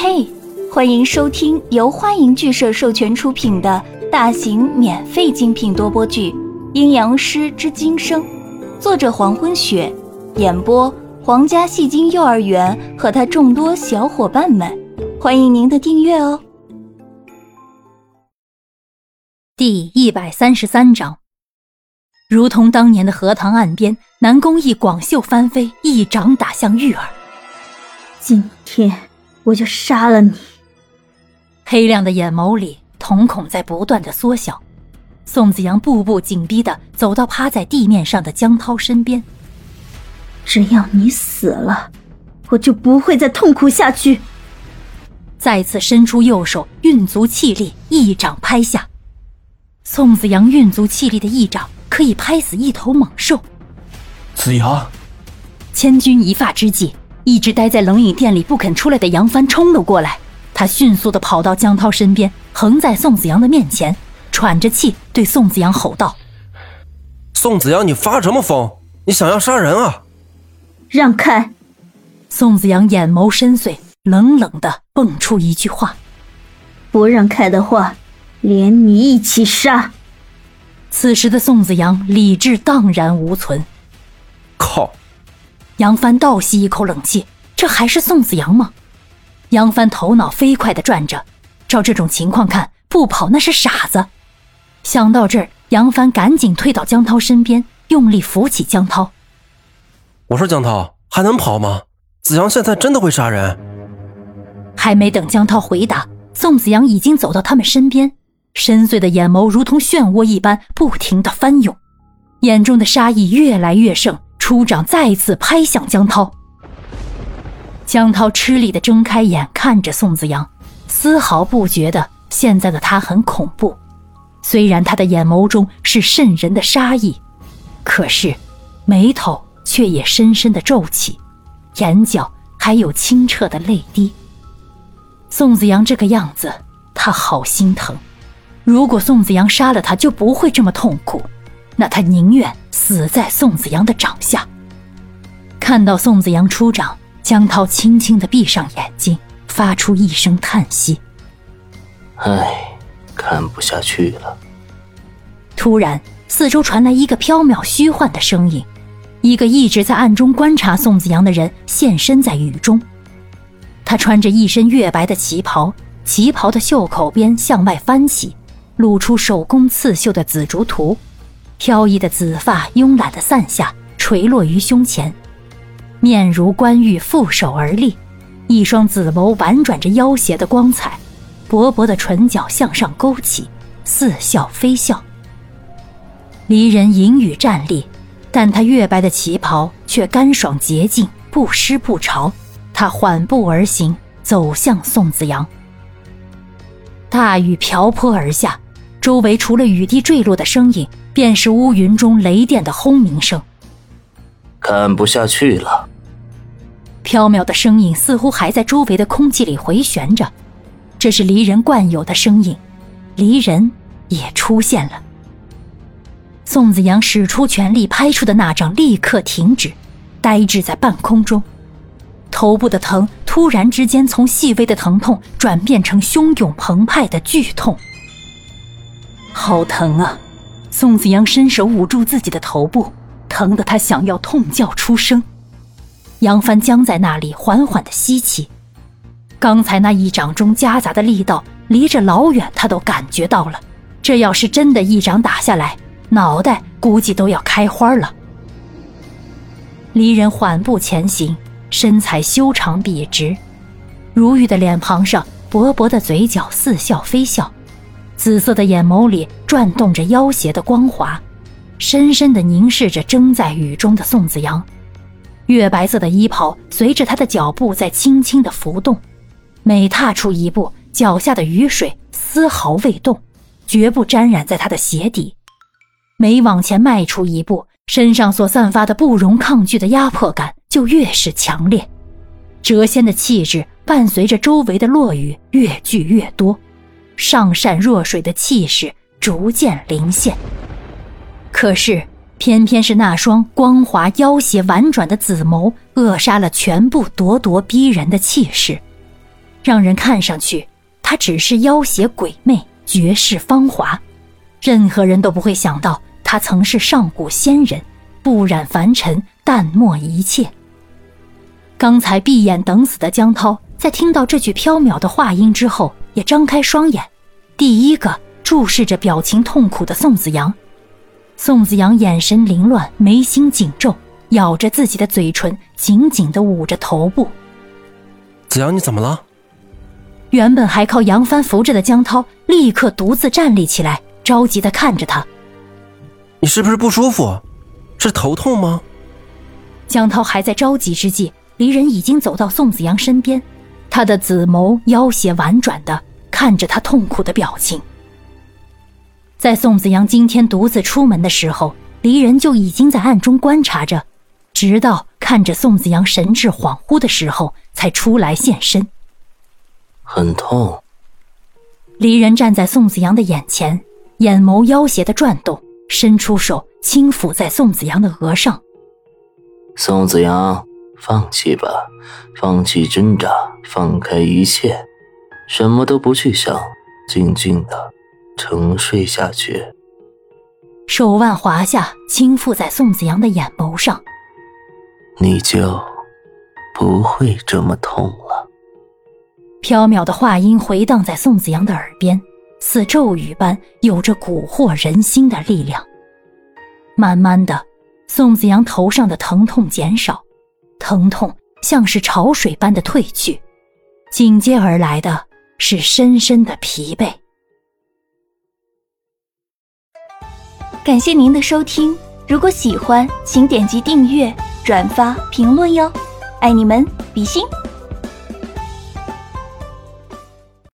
嘿，欢迎收听由欢迎剧社授权出品的大型免费精品多播剧《阴阳师之今生》，作者黄昏雪，演播皇家戏精幼儿园和他众多小伙伴们，欢迎您的订阅哦。第一百三十三章，如同当年的荷塘岸边，南宫义广袖翻飞，一掌打向玉儿。今天。我就杀了你！黑亮的眼眸里瞳孔在不断的缩小。宋子阳步步紧逼的走到趴在地面上的江涛身边。只要你死了，我就不会再痛苦下去。再次伸出右手，运足气力，一掌拍下。宋子阳运足气力的一掌，可以拍死一头猛兽。子阳，千钧一发之际。一直待在冷饮店里不肯出来的杨帆冲了过来，他迅速的跑到江涛身边，横在宋子阳的面前，喘着气对宋子阳吼道：“宋子阳，你发什么疯？你想要杀人啊？”让开！宋子阳眼眸深邃，冷冷的蹦出一句话：“不让开的话，连你一起杀。”此时的宋子阳理智荡然无存。靠！杨帆倒吸一口冷气，这还是宋子阳吗？杨帆头脑飞快地转着，照这种情况看，不跑那是傻子。想到这儿，杨帆赶紧退到江涛身边，用力扶起江涛。我说江涛，还能跑吗？子阳现在真的会杀人？还没等江涛回答，宋子阳已经走到他们身边，深邃的眼眸如同漩涡一般，不停地翻涌，眼中的杀意越来越盛。出掌再次拍向江涛，江涛吃力的睁开眼看着宋子阳，丝毫不觉得现在的他很恐怖。虽然他的眼眸中是渗人的杀意，可是眉头却也深深的皱起，眼角还有清澈的泪滴。宋子阳这个样子，他好心疼。如果宋子阳杀了他，就不会这么痛苦。那他宁愿死在宋子阳的掌下。看到宋子阳出掌，江涛轻轻的闭上眼睛，发出一声叹息：“唉，看不下去了。”突然，四周传来一个飘渺虚幻的声音，一个一直在暗中观察宋子阳的人现身在雨中。他穿着一身月白的旗袍，旗袍的袖口边向外翻起，露出手工刺绣的紫竹图。飘逸的紫发慵懒的散下，垂落于胸前，面如冠玉，负手而立，一双紫眸婉转着妖邪的光彩，薄薄的唇角向上勾起，似笑非笑。离人隐语站立，但他月白的旗袍却干爽洁净，不湿不潮。他缓步而行，走向宋子阳。大雨瓢泼而下，周围除了雨滴坠落的声音。便是乌云中雷电的轰鸣声。看不下去了。飘渺的声音似乎还在周围的空气里回旋着，这是离人惯有的声音。离人也出现了。宋子阳使出全力拍出的那掌立刻停止，呆滞在半空中。头部的疼突然之间从细微的疼痛转变成汹涌澎湃的剧痛。好疼啊！宋子阳伸手捂住自己的头部，疼得他想要痛叫出声。杨帆僵在那里，缓缓的吸气。刚才那一掌中夹杂的力道，离着老远他都感觉到了。这要是真的一掌打下来，脑袋估计都要开花了。离人缓步前行，身材修长笔直，如玉的脸庞上，薄薄的嘴角似笑非笑。紫色的眼眸里转动着妖邪的光华，深深的凝视着蒸在雨中的宋子阳。月白色的衣袍随着他的脚步在轻轻的浮动，每踏出一步，脚下的雨水丝毫未动，绝不沾染在他的鞋底。每往前迈出一步，身上所散发的不容抗拒的压迫感就越是强烈，谪仙的气质伴随着周围的落雨越聚越多。上善若水的气势逐渐临现，可是偏偏是那双光滑妖邪、婉转的紫眸，扼杀了全部咄咄逼人的气势。让人看上去她只是妖邪鬼魅、绝世芳华，任何人都不会想到她曾是上古仙人，不染凡尘，淡漠一切。刚才闭眼等死的江涛，在听到这句飘渺的话音之后，也张开双眼，第一个注视着表情痛苦的宋子阳。宋子阳眼神凌乱，眉心紧皱，咬着自己的嘴唇，紧紧地捂着头部。子阳，你怎么了？原本还靠杨帆扶着的江涛，立刻独自站立起来，着急地看着他。你是不是不舒服？是头痛吗？江涛还在着急之际。离人已经走到宋子阳身边，他的紫眸妖邪婉转的看着他痛苦的表情。在宋子阳今天独自出门的时候，离人就已经在暗中观察着，直到看着宋子阳神志恍惚的时候，才出来现身。很痛。离人站在宋子阳的眼前，眼眸妖邪的转动，伸出手轻抚在宋子阳的额上。宋子阳。放弃吧，放弃挣扎，放开一切，什么都不去想，静静的沉睡下去。手腕滑下，轻附在宋子阳的眼眸上，你就不会这么痛了。飘渺的话音回荡在宋子阳的耳边，似咒语般，有着蛊惑人心的力量。慢慢的，宋子阳头上的疼痛减少。疼痛像是潮水般的退去，紧接而来的是深深的疲惫。感谢您的收听，如果喜欢，请点击订阅、转发、评论哟，爱你们，比心。